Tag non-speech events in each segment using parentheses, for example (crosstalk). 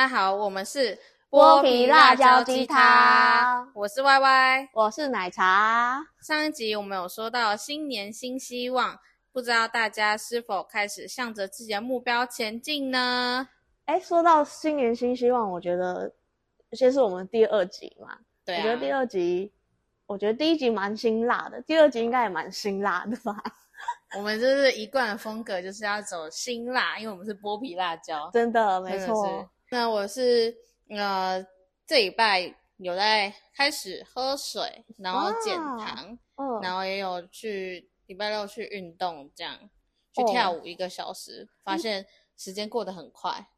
家好，我们是剥皮辣椒鸡汤，我是 Y Y。我是奶茶。上一集我们有说到新年新希望，不知道大家是否开始向着自己的目标前进呢？哎，说到新年新希望，我觉得先是我们第二集嘛，对啊，我觉得第二集，我觉得第一集蛮辛辣的，第二集应该也蛮辛辣的吧？(laughs) 我们就是一贯的风格，就是要走辛辣，因为我们是剥皮辣椒，真的没错是。那我是呃这礼拜有在开始喝水，然后减糖，嗯，然后也有去礼拜六去运动，这样去哦跳舞一个小时，发现时间过得很快，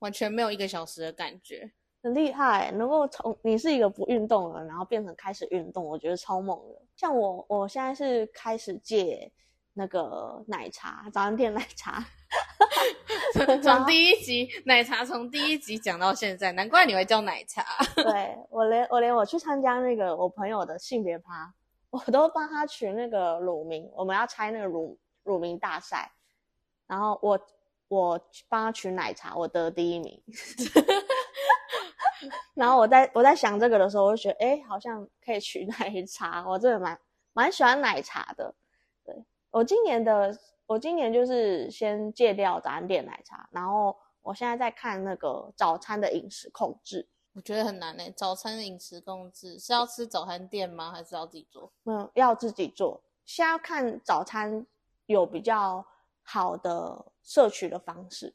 完全没有一个小时的感觉。很厉害，能够从你是一个不运动的人，然后变成开始运动，我觉得超猛的。像我，我现在是开始戒那个奶茶，早餐店奶茶。(laughs) 从从 (laughs) 第一集奶茶从第一集讲到现在，难怪你会叫奶茶。(laughs) 对我连我连我去参加那个我朋友的性别趴，我都帮他取那个乳名，我们要猜那个乳乳名大赛，然后我我帮他取奶茶，我得第一名。然后我在我在想这个的时候，我就觉得，哎，好像可以取奶茶，我真的蛮蛮喜欢奶茶的。对我今年的，我今年就是先戒掉早餐店奶茶，然后我现在在看那个早餐的饮食控制。我觉得很难诶、早餐的饮食控制是要吃早餐店吗？还是要自己做？嗯，要自己做。现在要看早餐有比较好的摄取的方式，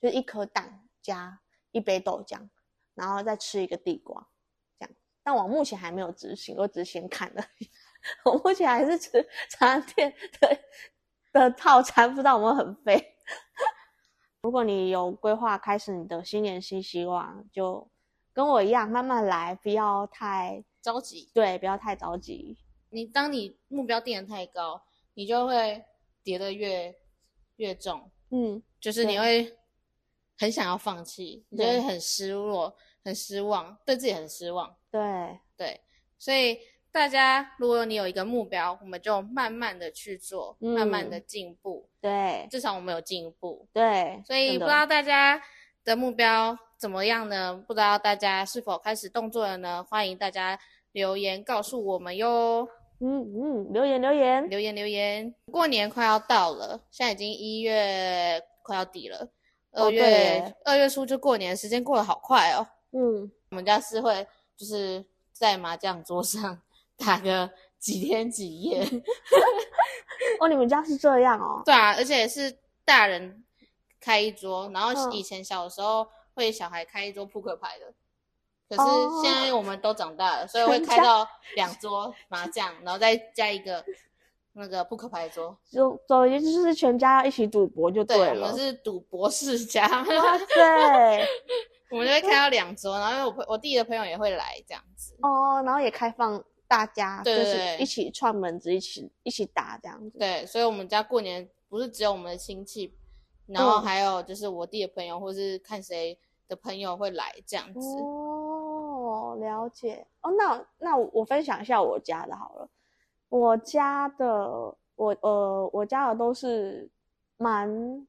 就是一颗蛋加一杯豆浆，然后再吃一个地瓜，这样。但我目前还没有执行，我只是先看而已。(laughs) 我目前还是吃早餐店的的套餐，不知道有没有很废。(laughs) 如果你有规划开始你的新年新希望，就跟我一样慢慢来，不要太着急。对，不要太着急。你当你目标定的太高，你就会跌得越越重。嗯，就是你会很想要放弃，你就会很失落、很失望，对自己很失望。对，对，所以大家如果你有一个目标，我们就慢慢的去做，嗯慢慢的进步，对，至少我们有进步。对，所以不知道大家的目标怎么样呢？不知道大家是否开始动作了呢？欢迎大家留言告诉我们哟。嗯嗯，留言留言，留言留言，过年快要到了，现在已经一月快要底了，二月耶二、月初就过年，时间过得好快哦。嗯，我们家是会就是在麻将桌上打个几天几夜，(laughs) 哦，你们家是这样哦，对啊，而且是大人开一桌，然后嗯以前小的时候会小孩开一桌扑克牌的。可哦是现在我们都长大了，所以会开到两桌麻将，然后再加一个那个扑克牌桌。就总而言之就是全家一起赌博就对了，我了们。是赌博世家，哇 (laughs) 塞，我们就会开到两桌，然后我朋我弟的朋友也会来这样子。哦，然后也开放大家就是一起串门子，一起一起打这样子。对，所以我们家过年不是只有我们的亲戚，然后嗯还有就是我弟的朋友，或是看谁的朋友会来这样子。哦，了解。哦，那那我分享一下我家的好了。我家的，我呃，我家的都是蛮，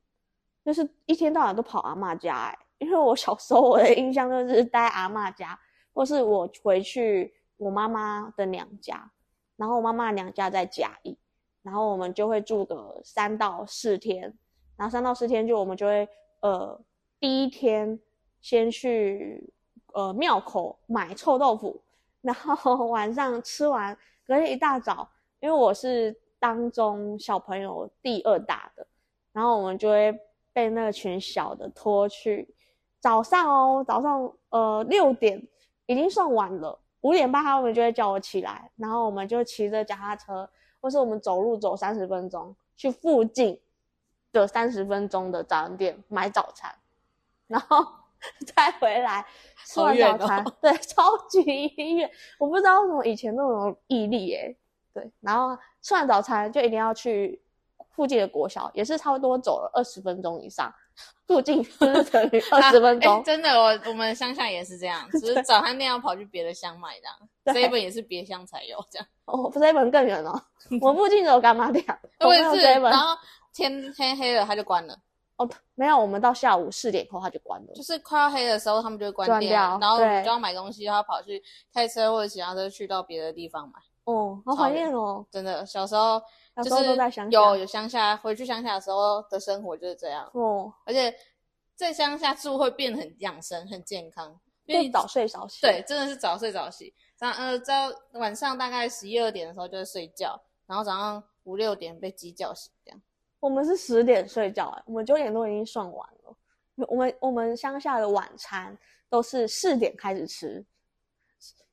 就是一天到晚都跑阿嬷家、欸。因为我小时候我的印象就是待阿嬷家，或是我回去我妈妈的娘家，然后我妈妈娘家在嘉义，然后我们就会住个三到四天，然后三到四天就我们就会呃第一天先去呃庙口买臭豆腐，然后 (laughs) 晚上吃完，隔天一大早，因为我是当中小朋友第二大的，然后我们就会被那群小的拖去早上哦，早上呃六点已经算晚了，五点半他们就会叫我起来，然后我们就骑着脚踏车，或是我们走路走三十分钟去附近的三十分钟的早餐店买早餐，然后再回来吃完早餐，(laughs) 对，超级远。我不知道为什么以前那种毅力耶，对，然后吃完早餐就一定要去附近的国小，也是差不多走了二十分钟以上，附近就是等于二十分啊钟。真的，我我们乡下也是这样，只是早餐店要跑去别的乡买这样 (laughs) 对，seven 也是别乡才有这样。哦，不是一本更远哦，我附近只有干妈店，我也是，这一本然后天天黑了它就关了，哦，没有，我们到下午四点以后它就关了。就是快要黑的时候，他们就会关店，掉然后你就要买东西，然后跑去开车或者其他车去到别的地方买。哦，好怀念哦，真的，小时候小时候就是都在乡下有有乡下，回去乡下的时候的生活就是这样，哦，而且在乡下住会变得很养生、很健康，因为你早睡早起。对，真的是早睡早起。早呃，到晚上大概十一二点的时候就会睡觉，然后早上五六点被鸡叫醒，这样。我们是十点睡觉，哎，我们九点多已经算完了。我们我们乡下的晚餐都是四点开始吃，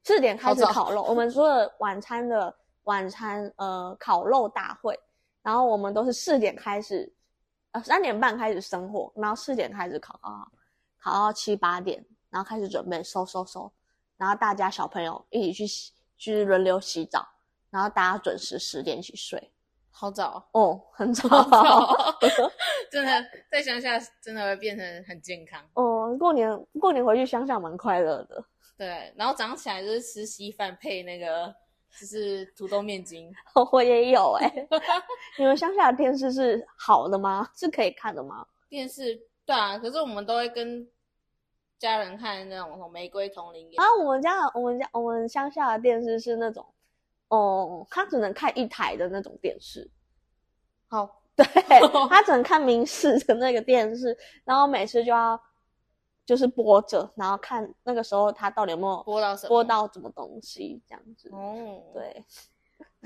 四点开始烤肉。我们 (laughs) 除了晚餐的晚餐呃烤肉大会，然后我们都是四点开始，呃三点半开始生火，然后四点开始烤，烤烤到七八点，然后开始准备收收收，然后大家小朋友一起去洗，去轮流洗澡，然后大家准时十点起睡。好早，哦，很早。(laughs) (laughs) 真的在乡下真的会变成很健康。哦，过年过年回去乡下蛮快乐的。对，然后早上起来就是吃稀饭配那个就是土豆面筋。(laughs) 我也有哎、(laughs) 你们乡下的电视是好的吗？是可以看的吗？电视对啊，可是我们都会跟家人看那种什么玫瑰丛林啊，我们家我们家我们乡下的电视是那种，哦，他只能看一台的那种电视，好，(laughs) 对，他只能看民视的那个电视，然后每次就要就是播着，然后看那个时候他到底有没有播到什么？播到什么东西这样子。哦，，对，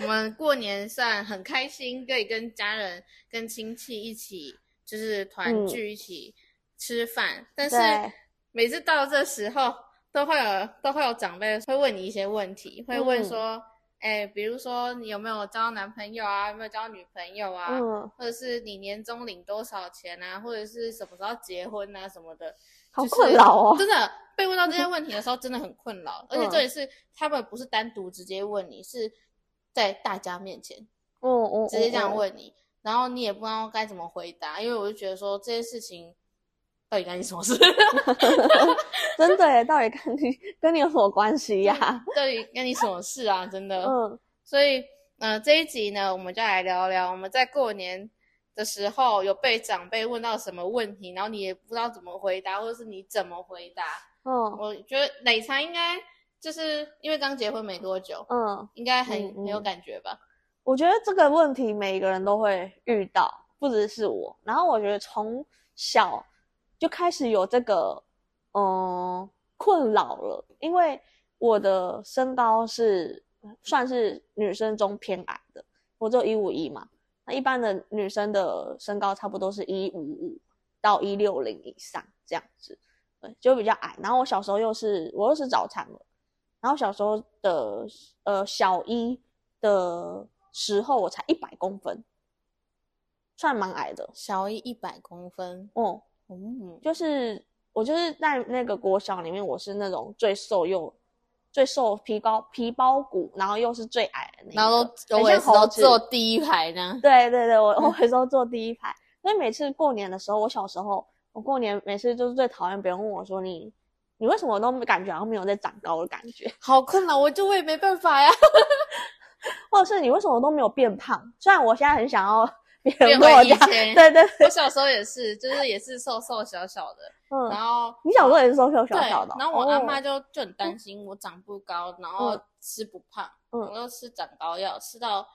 我们过年算很开心，可以跟家人、跟亲戚一起，就是团聚一起吃饭。但是每次到这时候，都会有都会有长辈会问你一些问题，会问说，哎、比如说你有没有交男朋友啊，有没有交女朋友啊，嗯，或者是你年终领多少钱啊，或者是什么时候结婚啊什么的，好困扰哦。真的被问到这些问题的时候，真的很困扰。(laughs) 而且嗯这也是他们不是单独直接问你，是在大家面前哦哦，直接这样嗯。问你，然后你也不知道该怎么回答，因为我就觉得说这些事情到底干你什么事？(laughs) 真的耶，到底跟你跟你有什么关系呀、到底干你什么事啊？真的。(laughs) 嗯，所以，呃，这一集呢，我们就来聊聊我们在过年的时候有被长辈问到什么问题，然后你也不知道怎么回答，或者是你怎么回答。嗯我觉得奶茶应该就是因为刚结婚没多久，嗯，应该很很有感觉吧？我觉得这个问题每个人都会遇到，不只是我。然后我觉得从小就开始有这个嗯困扰了，因为我的身高是算是女生中偏矮的，我只有一五一嘛。那一般的女生的身高差不多是一五五到一六零以上这样子，对，就比较矮。然后我小时候又是我又是早产了，然后小时候的呃小一的时候我才一百公分，算蛮矮的。小一一百公分，哦、嗯，就是我就是在那个国小里面，我是那种最瘦又最瘦皮包皮包骨，然后又是最矮的那一个，然后都很我也是都像猴子坐第一排呢。对对对，我 (laughs) 我每次都坐第一排，所以每次过年的时候，我小时候我过年每次就是最讨厌别人问我说你你为什么都感觉好像没有在长高的感觉，好困扰，我就我也没办法呀，(laughs) 或者是你为什么都没有变胖？虽然我现在很想要别变回人跟我讲，以前。对对对，我小时候也是，就是也是瘦瘦小小的，嗯。然嗯，后你小时候也是瘦瘦小小的哦，然后我阿妈哦就就很担心我长不高，然后嗯。吃不胖，嗯。我又吃长高药，吃到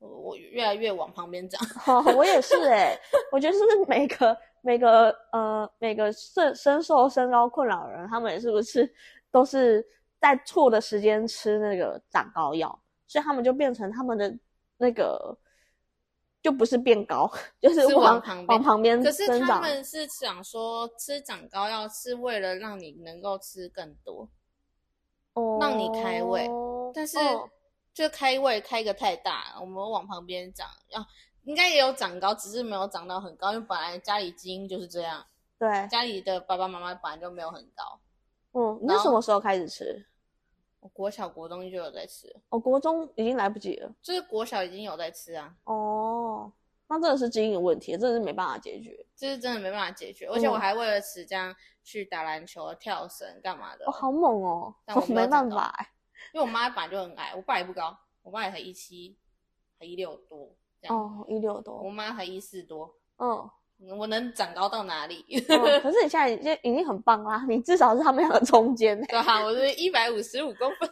我我越来越往旁边长。哦，我也是哎、(laughs) 我觉得是不是每个每个呃每个身深受身高困扰的人，他们是不是都是在错的时间吃那个长高药，所以他们就变成他们的那个就不是变高，就是是往往旁边往旁边可是他。们是想说吃长高药是为了让你能够吃更多，哦让你开胃哦但是哦就开胃开个太大，我们往旁边长，啊，应该也有长高，只是没有长到很高，因为本来家里基因就是这样，对，家里的爸爸妈妈本来就没有很高。嗯，你是什么时候开始吃？我国小国中就有在吃，哦、国中已经来不及了。就是国小已经有在吃啊，哦，那真的是基因有问题，真的是没办法解决。这是真的没办法解决，而且我嗯还为了吃这样去打篮球、跳绳干嘛的哦，，好猛哦！但我 (laughs) 没有没办长法哎。因为我妈本来就很矮，我爸也不高，我爸也才一七，才一六多这样，哦，一六多我多，妈才一四多，嗯，我能长高到哪里？嗯可是你现在已经已经很棒啦，你至少是他们两个中间欸对啊，我是一百五十五公分。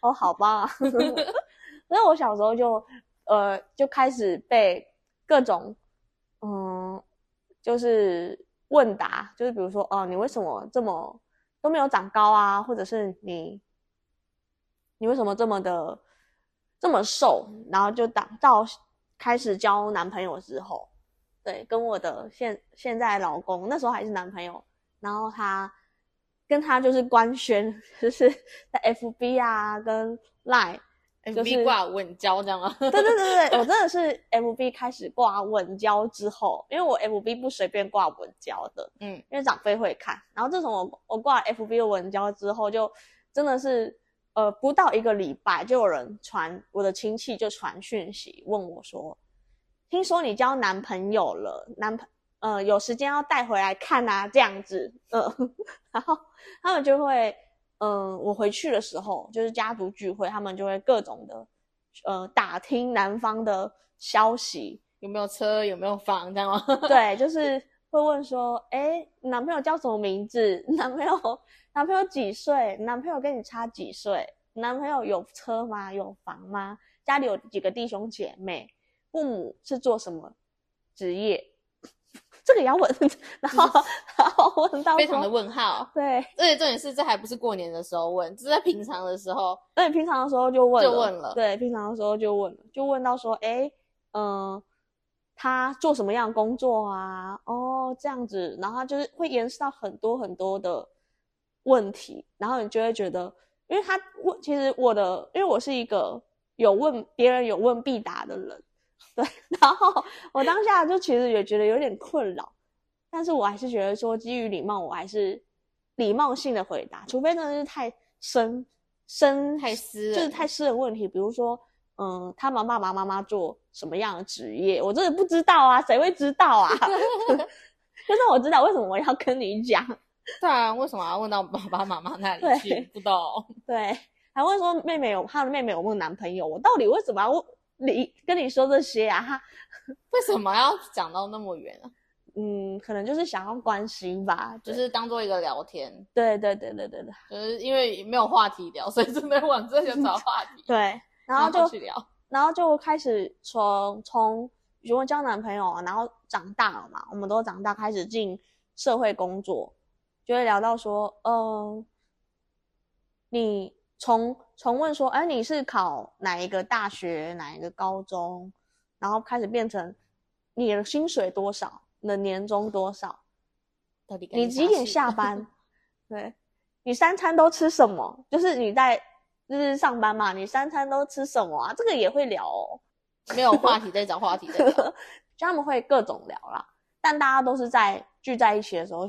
哦，好吧。(laughs) 所以我小时候就呃就开始被各种嗯就是问答，就是比如说哦，你为什么这么都没有长高啊，或者是你你为什么这么的这么瘦，然后就到到开始交男朋友之后，对，跟我的现现在老公那时候还是男朋友，然后他跟他就是官宣，就是在 FB 啊跟 Line。就 FB 是挂稳交这样吗？对对对对，我真的是 (laughs) FB 开始挂稳交之后，因为我 FB 不随便挂稳交的，嗯，因为长辈会看。然后自从我我挂 FB 的稳交之后，就真的是呃不到一个礼拜，就有人传我的亲戚就传讯息问我说，听说你交男朋友了，男朋呃有时间要带回来看啊，这样子，嗯、(laughs) 然后他们就会。嗯，我回去的时候就是家族聚会，他们就会各种的，呃，打听男方的消息，有没有车？有没有房？这样吗？(laughs) 对，就是会问说，哎，男朋友叫什么名字？男朋友 (laughs) 男朋友几岁？男朋友跟你差几岁？男朋友有车吗？有房吗？家里有几个弟兄姐妹？父母是做什么职业？这个也要问，然后然后问到非常的问号。对，而且重点是，这还不是过年的时候问，这是在平常的时候。对，平常的时候就问就问了对，平常的时候就问了，就问到说，哎，嗯、他做什么样的工作啊？哦，这样子，然后他就是会延伸到很多很多的问题，然后你就会觉得，因为他问，其实我的，因为我是一个有问别人有问必答的人，对，(laughs) 然后我当下就其实也觉得有点困扰，但是我还是觉得说，基于礼貌，我还是礼貌性的回答，除非真的是太深深太私就是太私人问题，比如说，嗯，他们爸爸妈妈做什么样的职业，我真的不知道啊，谁会知道啊？(laughs) 就算我知道，为什么我要跟你讲？(laughs) 对啊，为什么要问到爸爸妈妈那里对去？不懂。对，还问说妹妹有她的妹妹有没有男朋友，我到底为什么要问你跟你说这些啊？他 (laughs) 为什么要讲到那么远啊？嗯，可能就是想要关心吧，就就是当做一个聊天，对对对对对对就是因为没有话题聊，所以只能往这些找话题，(laughs) 对，然后就去聊。然后就开始从从如果交男朋友啊，然后长大了嘛，我们都长大，开始进社会工作，就会聊到说，呃，你从从问说，哎，你是考哪一个大学，哪一个高中，然后开始变成你的薪水多少，你的年终多少，到底干你几点下班？(laughs) 对，你三餐都吃什么？就是你在就是上班嘛，你三餐都吃什么啊？这个也会聊哦，没有话题再找话题再聊。(laughs) 就他们会各种聊啦，但大家都是在聚在一起的时候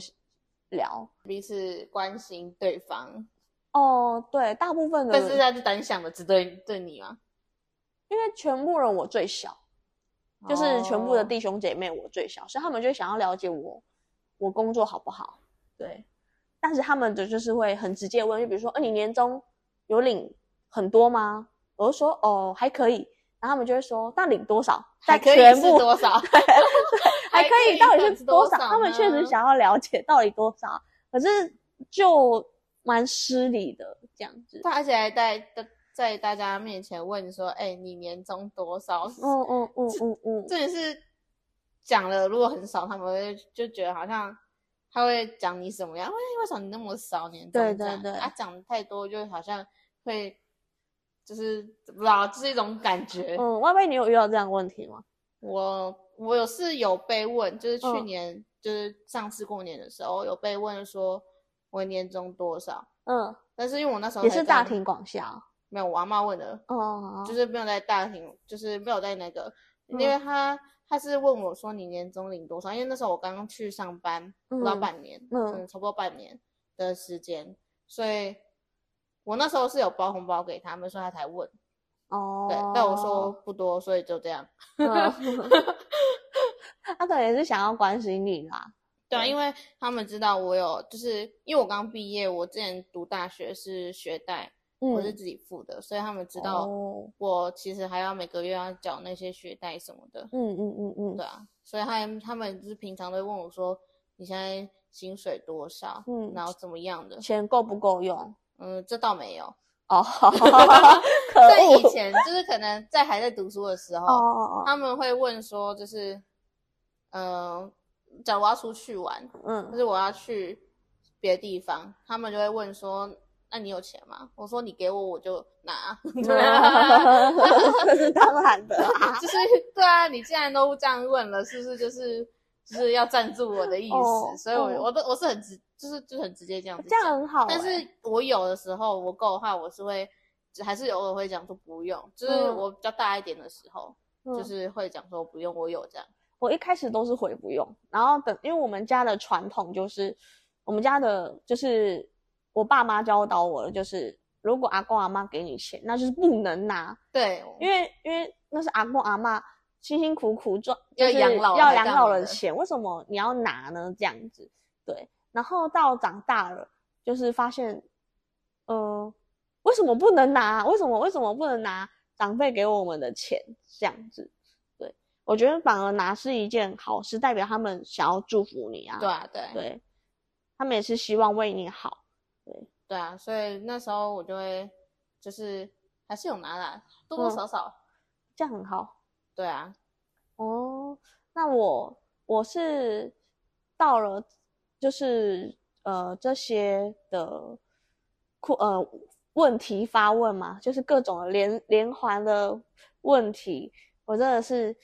聊。彼此关心对方，哦，对，大部分的人，但是他是单向的，只对对你吗？因为全部人我最小，就是全部的哦弟兄姐妹我最小，所以他们就会想要了解我，我工作好不好？对，但是他们的就是会很直接问，就比如说，呃，你年终有领很多吗？我就说，哦，还可以。然后他们就会说，那领多少？在全部多少？(laughs) (laughs) 还可以，到底是多少？他们确实想要了解到底多少，可是就蛮失礼的这样子。他而且还在在大家面前问说：“哎、你年终多少？”嗯嗯嗯嗯嗯，这也是讲了，如果很少，他们会就觉得好像他会讲你什么样？为为什么你那么少年终对？对对他讲太多，就好像会就是不知道，就是一种感觉。嗯，外妹，你有遇到这样的问题吗？我我有是有被问，就是去嗯年、就是上次过年的时候有被问说我年终多少，嗯，但是因为我那时候也是大庭广下哦。没有，我阿妈问的，哦，就是没有在大庭，就是没有在那个，因嗯。为他他是问我说你年终领多少，因为那时候我刚刚去上班，不到嗯半年，嗯。嗯，差不多半年的时间，所以我那时候是有包红包给他们，所以他才问，哦，对，但我说不多，所以就这样，嗯，他可能是想要关心你啦。对啊，因为他们知道我有，就是因为我刚毕业，我之前读大学是学贷，我是自己付的，所以他们知道哦我其实还要每个月要缴那些学贷什么的。嗯嗯嗯嗯对啊，所以他他们就是平常都会问我说，你现在薪水多少？嗯然后怎么样的？钱够不够用？嗯，这倒没有。哦，(laughs) 可在以！前就是可能在还在读书的时候，他们会问说，就是，呃，假如我要出去玩，嗯就嗯，是我要去别的地方，他们就会问说，那你有钱吗？我说你给我我就拿。(laughs) 这是当然的啊。(laughs) 就是对啊，你既然都这样问了，是不是就是就是要赞助我的意思？哦所以我，哦我都我是很直，就是就很直接这样子这样。很好欸，但是我有的时候我够的话，我是会还是偶尔会讲说不用，就是嗯我比较大一点的时候，嗯就是会讲说不用，我有这样。我一开始都是回不用，然后等，因为我们家的传统就是，我们家的就是我爸妈教导我的，就是如果阿公阿妈给你钱，那就是不能拿，对，因为因为那是阿公阿妈辛辛苦苦赚，就是要养老要养老的钱，为什么你要拿呢？这样子，对。然后到长大了，就是发现，呃，为什么不能拿？为什么为什么不能拿长辈给我们的钱？这样子，对我觉得反而拿是一件好事，代表他们想要祝福你啊，对啊，对对，他们也是希望为你好，对啊，所以那时候我就会就是还是有拿啦，多多嗯少少。这样很好。对啊，哦，那我我是到了，就是呃这些的库呃问题发问嘛，就是各种的连连环的问题，我真的是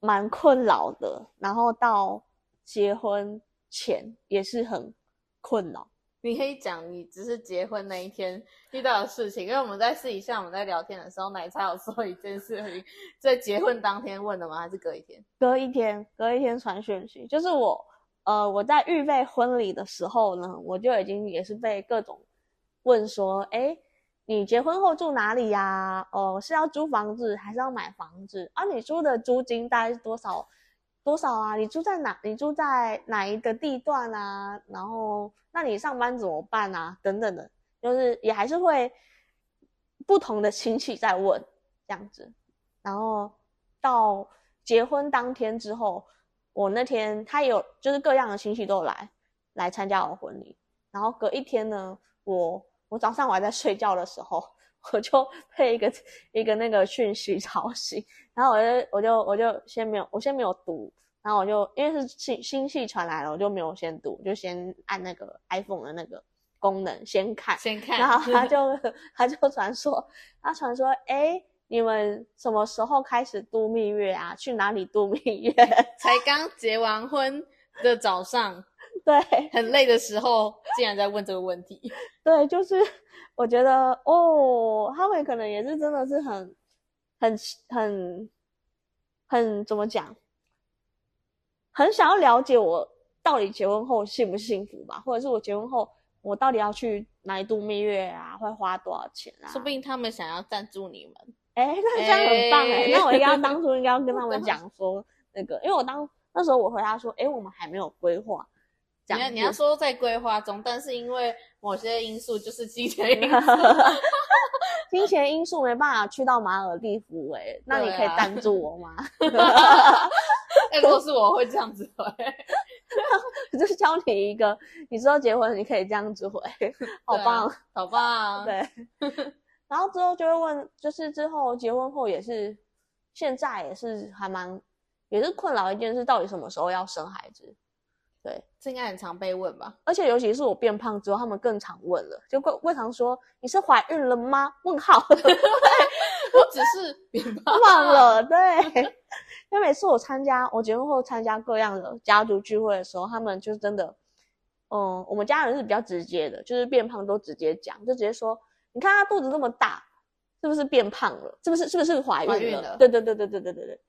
蛮困扰的。然后到结婚前也是很困扰。你可以讲你只是结婚那一天遇到的事情，因为我们在私底下我们在聊天的时候，奶茶有说一件事情，在结婚当天问的吗？还是隔一天？隔一天，隔一天传讯息，就是我，呃，我在预备婚礼的时候呢，我就已经也是被各种问说，哎，你结婚后住哪里呀、哦，是要租房子还是要买房子？啊，你租的租金大概是多少？多少啊？你住在哪？你住在哪一个地段啊？然后，那你上班怎么办啊？等等的，就是也还是会不同的亲戚在问这样子，然后到结婚当天之后，我那天他有就是各样的亲戚都来来参加我婚礼，然后隔一天呢，我我早上我还在睡觉的时候，我就 (laughs) 被一个一个那个讯息吵醒，然后我就我就我就先没有我先没有读，然后我就因为是新新戏传来了，我就没有先读，就先按那个 iPhone 的那个功能先看，先看，然后他 (laughs) 就他就传说，他传说，哎，你们什么时候开始度蜜月啊？去哪里度蜜月？(laughs) 才刚结完婚的早上，对很累的时候，竟然在问这个问题。(laughs) 对，就是我觉得哦，他们可能也是真的是很很很很怎么讲，很想要了解我到底结婚后幸不幸福吧，或者是我结婚后我到底要去哪里度蜜月啊，会花多少钱啊？说不定他们想要赞助你们。哎，那这样很棒哎、哎那我应该当初应该要跟他们 (laughs) 讲说那个，因为我当那时候我回答说，哎，我们还没有规划，这样你要你要说在规划中，但是因为某些因素，就是金钱因素，(laughs) 金钱因素没办法去到马尔蒂夫哎、那你可以赞助我吗？(laughs) 哎，如果是我会这样子回。(laughs) 就是教你一个，你之后结婚你可以这样子回，好棒，好棒。对。然后之后就会问，就是之后结婚后也是，现在也是还蛮，也是困扰一件事，到底什么时候要生孩子？对，这应该很常被问吧？而且尤其是我变胖之后，他们更常问了，就会会常说你是怀孕了吗？问号，我只是变胖忘了，对。(laughs) 因为每次我参加我结婚后参加各样的家族聚会的时候，他们就真的，嗯，我们家人是比较直接的，就是变胖都直接讲，就直接说，你看她肚子那么大，是不是变胖了？是不是是不是怀孕了？对对对对对对对对，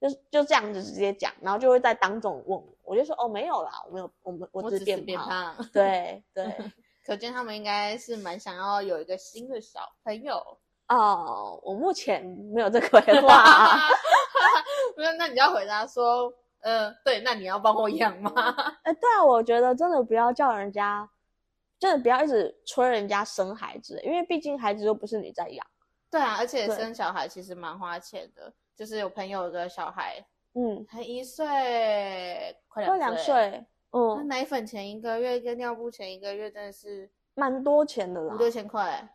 就是就这样子直接讲，然后就会在当众问我，我就说哦没有啦，我没有，我们我我只是变变胖，胖。对对。(laughs) 可见他们应该是蛮想要有一个新的小朋友。哦，我目前没有这个规划。(laughs) 那那你要回答说，呃，对，那你要帮我养吗？哎，对啊，我觉得真的不要叫人家，真的不要一直催人家生孩子，因为毕竟孩子又不是你在养。对啊，而且生小孩其实蛮花钱的。就是有朋友的小孩，嗯，才一岁，快快两两岁，那嗯，奶粉钱一个月跟尿布钱一个月真的是蛮多钱的啦五。六千块，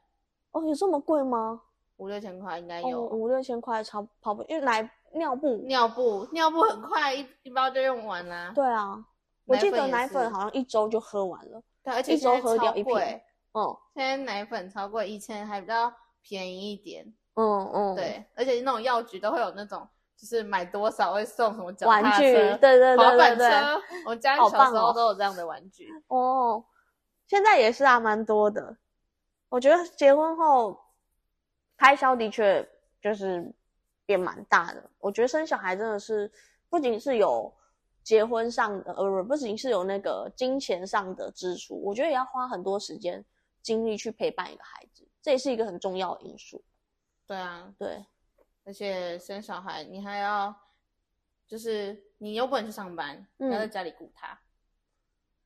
哦，有这么贵吗？五六千块应该哦，有。五六千块超跑不，因为奶尿布，尿布，尿布很快一一包就用完啦。对啊，我记得也是奶粉好像一周就喝完了。对，而且一周喝掉一瓶贵，嗯现在奶粉超过，以前还比较便宜一点。嗯嗯，，对，而且那种药局都会有那种，就是买多少会送什么脚玩具，对对对对对。车。我家小时候都有这样的玩具。哦，现在也是啊，蛮多的。我觉得结婚后开销的确就是变蛮大的。我觉得生小孩真的是不仅是有结婚上的，呃，不仅是有那个金钱上的支出，我觉得也要花很多时间精力去陪伴一个孩子，这也是一个很重要的因素。对啊，对，而且生小孩你还要，就是你又不能去上班，嗯要在家里顾他。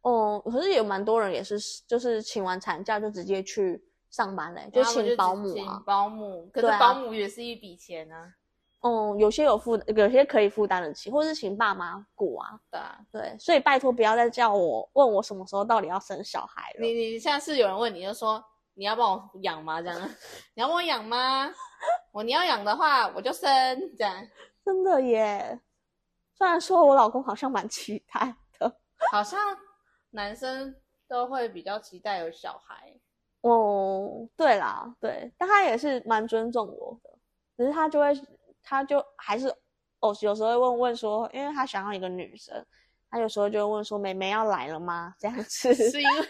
哦、可是有蛮多人也是，就是请完产假就直接去上班嘞，就请保姆啊。保姆，可是保姆也是一笔钱啊。嗯，有些有负，有些可以负担得起，或是请爸妈顾啊。对啊，对，所以拜托不要再叫我问我什么时候到底要生小孩了。你你下次有人问你就说你要帮我养吗？这样，(laughs) 你要帮我养吗？我你要养的话我就生这样。真的耶，虽然说我老公好像蛮期待的，好像男生都会比较期待有小孩。哦，对啦，对，但他也是蛮尊重我的，只是他就会，他就还是哦，有时候会问问说，因为他想要一个女生，他有时候就会问说，妹妹要来了吗？这样子，(laughs) 是因为 (laughs)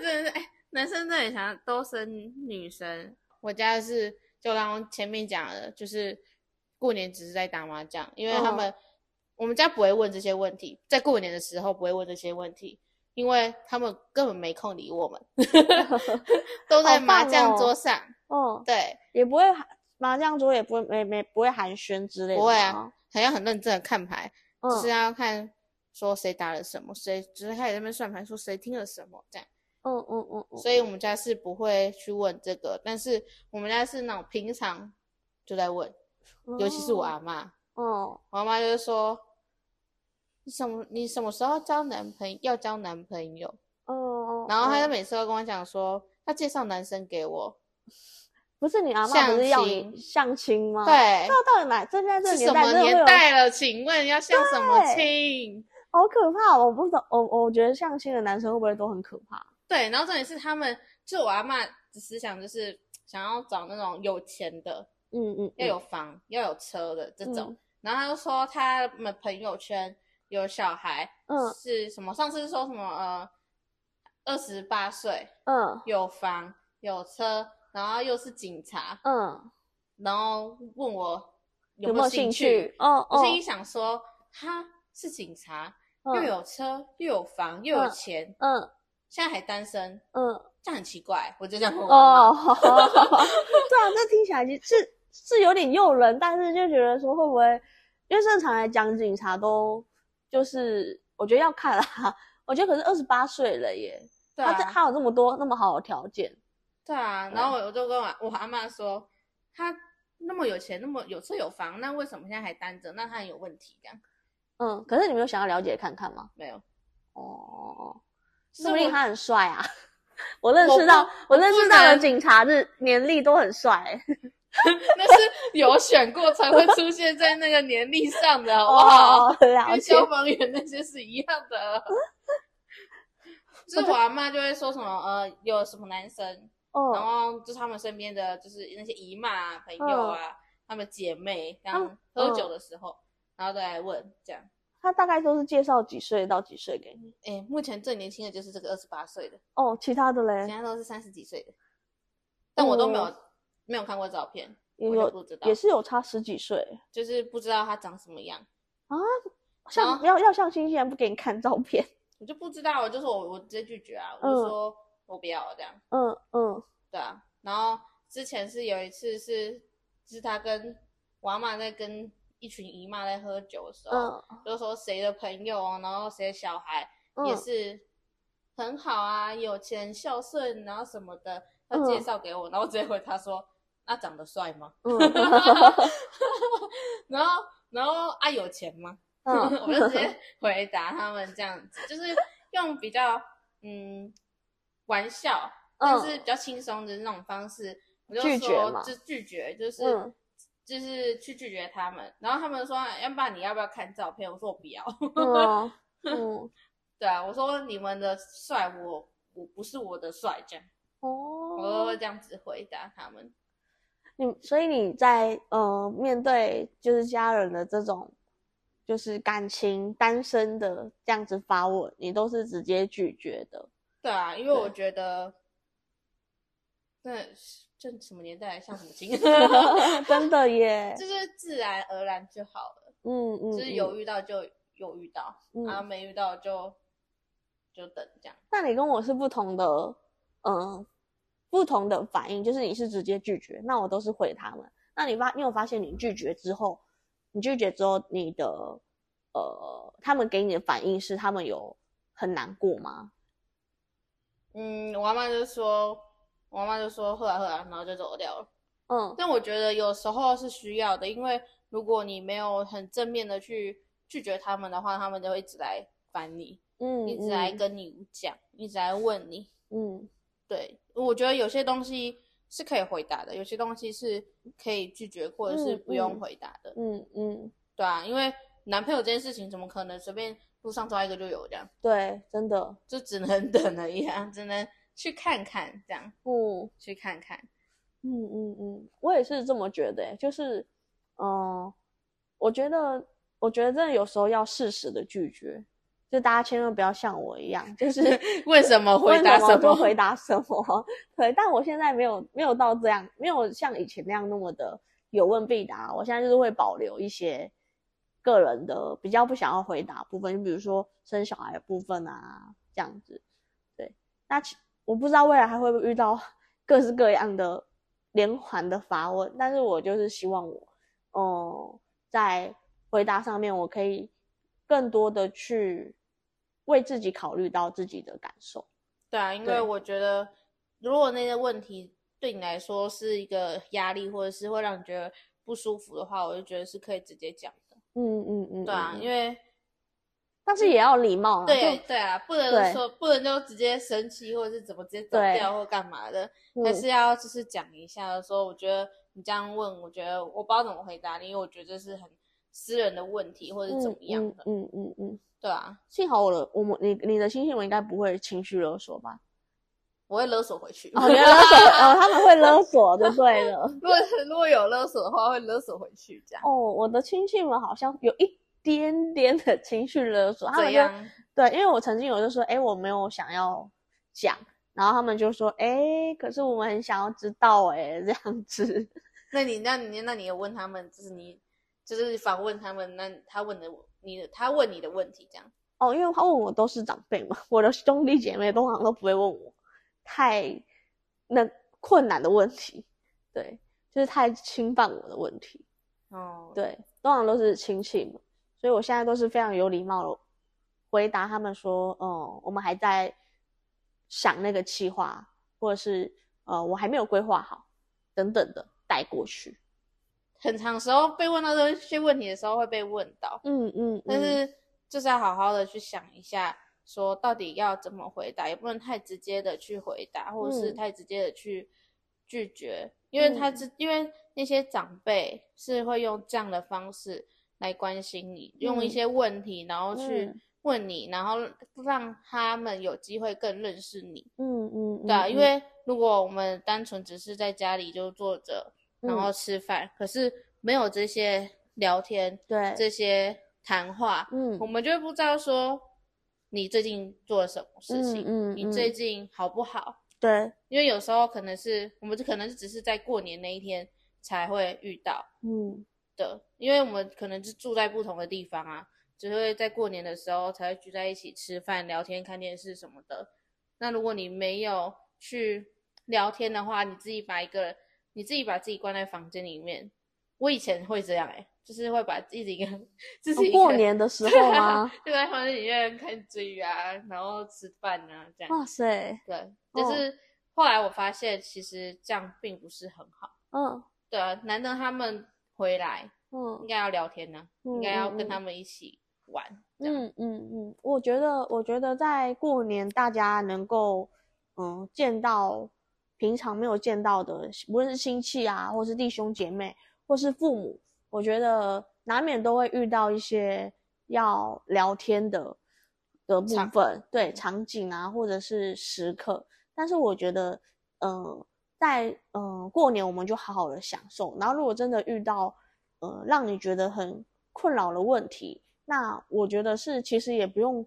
这真的是哎、男生真的很想都生女生。我家是就刚刚前面讲的，就是过年只是在打麻将，因为他们、我们家不会问这些问题，在过年的时候不会问这些问题，因为他们根本没空理我们，(laughs) 都在麻将哦桌上。哦，对，也不会喊麻将桌也不会没没不会寒暄之类的，不会啊，，好像很认真的看牌，嗯，就是要看说谁打了什么，谁只是开始在那边算牌，说谁听了什么这样。嗯嗯嗯嗯，所以我们家是不会去问这个，但是我们家是那种平常就在问，尤其是我阿妈，嗯，我阿妈就是说，你什么你什么时候交男朋友要交男朋友？嗯嗯，然后她就嗯每次都跟我讲说，她介绍男生给我，(laughs) 不是你阿妈相不是要亲你相亲吗？，对，那到底哪？这现在这个是什么年代了？请问要相什么亲？好可怕！我不懂，我我觉得相亲的男生会不会都很可怕？对，然后重点是他们，就我阿妈的思想就是想要找那种有钱的，嗯嗯，要有房、要有车的这种。嗯然后他就说他们朋友圈有小孩，嗯是什么？上次是说什么？呃，二十八岁，嗯有房有车，然后又是警察，嗯，然后问我有没有兴趣？哦哦，我心里想说，他是警察，又嗯有车，又有房，又有嗯钱，嗯现在还单身，嗯这样很奇怪。我就这样跟我阿哦，妈 (laughs) 对啊，那听起来其实是是有点诱人，但是就觉得说会不会，因为正常来讲，警察都就是我觉得要看啦。我觉得可是二十八岁了耶，对啊，他这他有这么多那么好的条件，对啊。然后我我就跟我我阿妈说，他那么有钱，那么有车有房，那为什么现在还单着？那他很有问题，这样嗯，可是你没有想要了解看看吗？没有？哦，说不定他很帅啊。(laughs) 我认识到，我我认识到的警察是年历都很帅、欸。(laughs) 那是有选过才会出现在那个年历上的，好不好？跟消防员那些是一样的。就是我阿妈就会说什么呃，有什么男生，然哦，后就是他们身边的就是那些姨妈啊、朋友啊，他们姐妹，这样嗯喝酒的时候，然后都来问这样。他大概都是介绍几岁到几岁给你。哎，目前最年轻的就是这个二十八岁的，哦，其他的嘞其，他都是三十几岁的，但我都没有、没有看过照片，我就也有不知道也，是有差十几岁就是不知道他长什么样，啊。像要要相亲，竟然不给你看照片。(laughs) 我就不知道，我就是我我直接拒绝啊，我就说我不要这样。嗯嗯对啊，然后之前是有一次是，是他跟我阿妈在跟一群姨妈在喝酒的时候，嗯。就说谁的朋友哦，然后谁的小孩嗯，也是很好啊，有钱孝顺，然后什么的，他介绍给我，然后直接回他说，那长得帅吗？(laughs) 嗯。然后然后啊有钱吗？(laughs) 嗯。我就直接回答他们这样子，就是用比较嗯玩笑，但是比较轻松的那种方式，我就说就拒绝，就是、嗯就是去拒绝他们。然后他们说，要不然你要不要看照片？我说我不要。(laughs) 嗯嗯 (laughs) 对啊，我说你们的帅我我不是我的帅，这样哦我都哦会，这样子回答他们。你所以你在呃面对就是家人的这种就是感情单身的这样子发问，你都是直接拒绝的。对啊，因为我觉得，那这什么年代像母亲，真的耶，(laughs) 就是自然而然就好了。嗯嗯，就是嗯有遇到就有遇到，嗯然后没遇到就就等这样。那你跟我是不同的，嗯，不同的反应，就是你是直接拒绝，那我都是回他们。那你发，你有发现你拒绝之后，你拒绝之后，你的呃，他们给你的反应是他们有很难过吗？嗯，我妈妈就说，我妈妈就说喝啊喝啊，然后就走掉了。嗯但我觉得有时候是需要的，因为如果你没有很正面的去拒绝他们的话，他们就会一直来烦你，嗯，一直来跟你讲，一直来问你。嗯对，我觉得有些东西是可以回答的，有些东西是可以拒绝或者是嗯不用嗯回答的。嗯嗯，对啊，因为男朋友这件事情怎么可能随便路上抓一个就有这样？对，真的，就只能等而已啊，只能去看看这样，嗯去看看。嗯嗯嗯，我也是这么觉得耶，就是，嗯、我觉得，我觉得真的有时候要适时的拒绝，就大家千万不要像我一样，就是 (laughs) 问什么回答什么回答什么。(laughs) 对，但我现在没有没有到这样，没有像以前那样那么的有问必答。我现在就是会保留一些个人的比较不想要回答部分，就比如说生小孩的部分啊，这样子。对，那其我不知道未来还会不会遇到 (laughs) 各式各样的连环的发问，但是我就是希望我，嗯，在回答上面我可以更多的去为自己考虑到自己的感受。对啊，因为我觉得如果那些问题对你来说是一个压力，或者是会让你觉得不舒服的话，我就觉得是可以直接讲的。嗯嗯嗯，对啊，嗯因为但是也要礼貌啊。对对啊，不能说不能就直接生气，或者是怎么直接走掉或干嘛的，嗯还是要就是讲一下，说我觉得你这样问，我觉得我不知道怎么回答你，因为我觉得这是很私人的问题，或者怎么样的，嗯嗯嗯嗯。对啊，幸好我的我们你你的亲戚们应该不会情绪勒索吧？(laughs) 我会勒索回去。哦，勒索哦，他们会勒索就对了。(laughs) 如果如果有勒索的话，会勒索回去，这样。哦，我的亲戚们好像有一点点的情绪勒索，他们就？对，因为我曾经有就说，哎，我没有想要讲，然后他们就说，哎，可是我们很想要知道，哎，这样子。(laughs) 那你那你那你有问他们，就是你就是访问他们，那他问的你的他问你的问题，这样。哦，因为他问我都是长辈嘛，我的兄弟姐妹通常都不会问我太那困难的问题，对，就是太侵犯我的问题，哦，对，通常都是亲戚们，所以我现在都是非常有礼貌的回答他们说，嗯，我们还在想那个计划，或者是呃，我还没有规划好，等等的带过去。很长时候被问到这些问题的时候会被问到，嗯嗯，但嗯是就是要好好的去想一下，说到底要怎么回答，也不能太直接的去回答，或者是嗯。太直接的去拒绝，因为他嗯，因为那些长辈是会用这样的方式来关心你，用一嗯。些问题，然后去嗯。问你，然后让他们有机会更认识你。嗯嗯，对啊，嗯。因为如果我们单纯只是在家里就坐着，然后嗯。吃饭，可是没有这些聊天、对，这些谈话，嗯。我们就不知道说你最近做了什么事情，嗯嗯你最。近好不好？对，因为有时候可能是我们可能只是在过年那一天才会遇到嗯的，因为我们可能是住在不同的地方啊，只会在过年的时候才会聚在一起吃饭、聊天、看电视什么的。那如果你没有去聊天的话，你自己把一个你自己把自己关在房间里面，我以前会这样哎、就是会把自己一个自己一个哦过年的时候吗？(laughs) 就在房间里面看剧啊，然后吃饭啊，这样。哇塞，对，就是后来我发现其实这样并不是很好。嗯对啊，难得他们回来，嗯应该要聊天呢、嗯应该要跟他们一起玩。嗯嗯嗯，我觉得，我觉得在过年大家能够，嗯，见到平常没有见到的，无论是亲戚啊，或是弟兄姐妹，或是父母，我觉得难免都会遇到一些要聊天的的部分，对场景啊，或者是时刻。但是我觉得，嗯，在嗯过年我们就好好的享受，然后如果真的遇到，呃，让你觉得很困扰的问题，那我觉得是其实也不用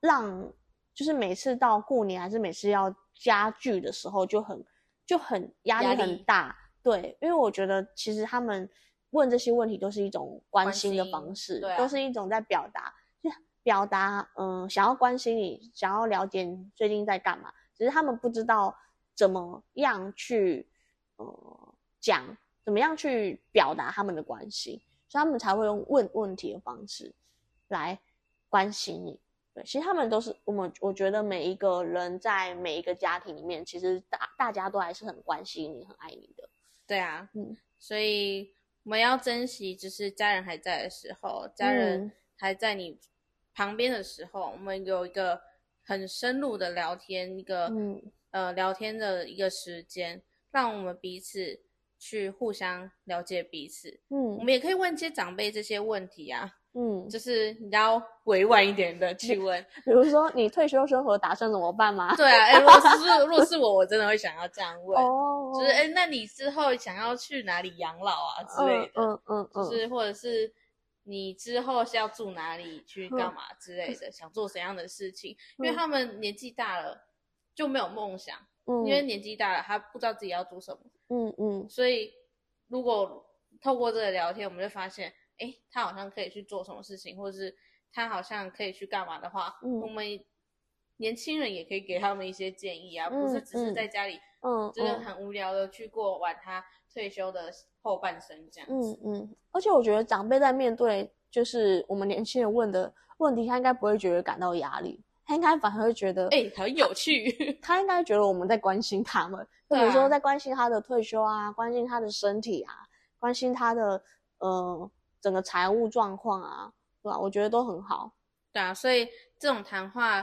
让，就是每次到过年还是每次要家具的时候就很就很压力很大，对，因为我觉得其实他们问这些问题都是一种关关心的方式，对啊都是一种在表达，就表达嗯想要关心你，想要了解你最近在干嘛，只是他们不知道怎么样去呃讲，怎么样去表达他们的关心，所以他们才会用问问题的方式来关心你。对，其实他们都是我们，我觉得每一个人在每一个家庭里面，其实大大家都还是很关心你、很爱你的。对啊，嗯，所以我们要珍惜，就是家人还在的时候，家人嗯还在你旁边的时候，我们有一个很深入的聊天，一个、嗯呃聊天的一个时间，让我们彼此去互相了解彼此。嗯我嗯们也可以问一些长辈这些问题啊，嗯，就是你要委婉一点的去问。(laughs) 比如说你退休生活打算怎么办吗？对啊，哎、如果是如果是我，我真的会想要这样问。哦，就是哎、那你之后想要去哪里养老啊之类的？嗯嗯嗯，就是或者是你之后是要住哪里，去干嘛之类的，想做怎样的事情？因为嗯他们年纪大了就没有梦想，嗯，因为年纪大了他不知道自己要做什么，嗯嗯。所以如果透过这个聊天，我们就发现，哎，他好像可以去做什么事情，或者是他好像可以去干嘛的话，嗯。我们年轻人也可以给他们一些建议啊，不是只是嗯。在家里嗯，就是嗯。很无聊的去过完他退休的后半生这样子。嗯嗯，而且我觉得长辈在面对就是我们年轻人问的问题，他应该不会觉得感到压力，他应该反而会觉得，哎、很有趣。他应该觉得我们在关心他们，比如说啊在关心他的退休啊，关心他的身体啊，关心他的呃整个财务状况啊，对吧？我觉得都很好。对啊，所以这种谈话，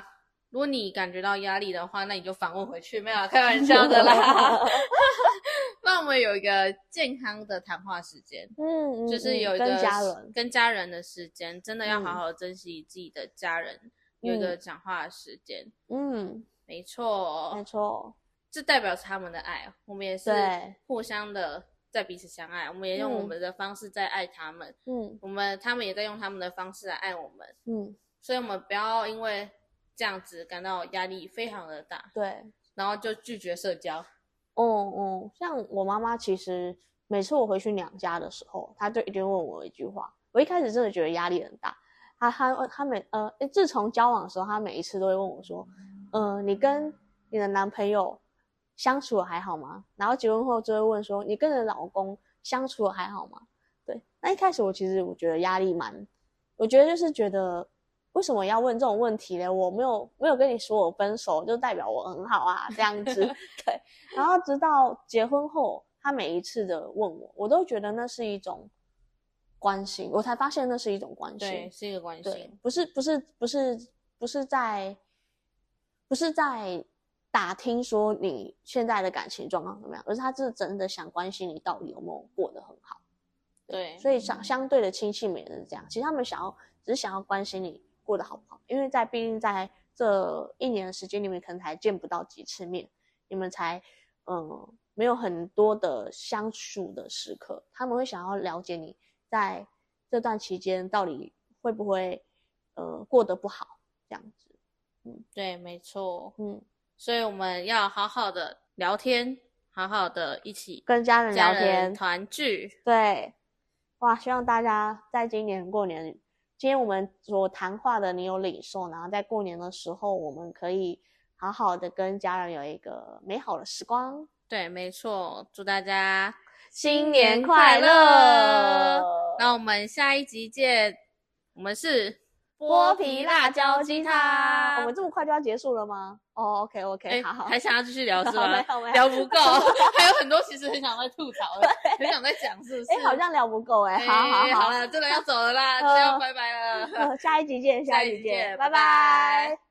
如果你感觉到压力的话，那你就反问回去，没有啊开玩笑的啦。(laughs) 那我们有一个健康的谈话时间，嗯，嗯就是有一个家人，跟家人的时间，真的要好嗯好珍惜自己的家人，有一个讲话的时间。嗯，没错，没错，这代表是他们的爱，我们也是对互相的在彼此相爱，我们也用我嗯们的方式在爱他们，嗯我们他们也在用他们的方式来爱我们。嗯，所以我们不要因为这样子感到压力非常的大，对。然后就拒绝社交。哦哦，像我妈妈，其实每次我回去娘家的时候，她就一定问我一句话。我一开始真的觉得压力很大。她她她每呃，自从交往的时候，他每一次都会问我说：“呃，你跟你的男朋友相处的还好吗？”然后结婚后就会问说：“你跟你的老公相处的还好吗？”对，那一开始我其实我觉得压力蛮，我觉得就是觉得为什么要问这种问题呢？我没有没有跟你说我分手，就代表我很好啊，这样子。(laughs) 对，然后直到结婚后，他每一次的问我，我都觉得那是一种关心，我才发现那是一种关对，心。是一个关对心。，不是不是不是不是在不是在打听说你现在的感情状况怎么样，而是他是真的想关心你到底有没有过得很好。对，所以相相对的亲戚们也是这样，其实他们想要只是想要关心你过得好不好，因为在毕竟在这一年的时间，里面可能才见不到几次面，你们才嗯没有很多的相处的时刻，他们会想要了解你在这段期间到底会不会呃过得不好这样子，嗯对，没错。嗯，所以我们要好好的聊天，好好的一起跟家人聊天人，团聚。对，哇，希望大家在今年过年，今天我们所谈话的你有领受，然后在过年的时候，我们可以好好的跟家人有一个美好的时光。对，没错。祝大家新年快乐！那我们下一集见。我们是剥皮辣椒鸡汤。我们这么快就要结束了吗？哦，OK OK，好好，还想要继续聊是吗？(laughs) 没有没有，聊不够，(laughs) 还有很多其实很想再吐槽的，很想再讲，是不是？哎，好像聊不够哎。好好好了，真的要走了啦，(laughs) 就要拜拜了。下一集见，下一集见，拜拜。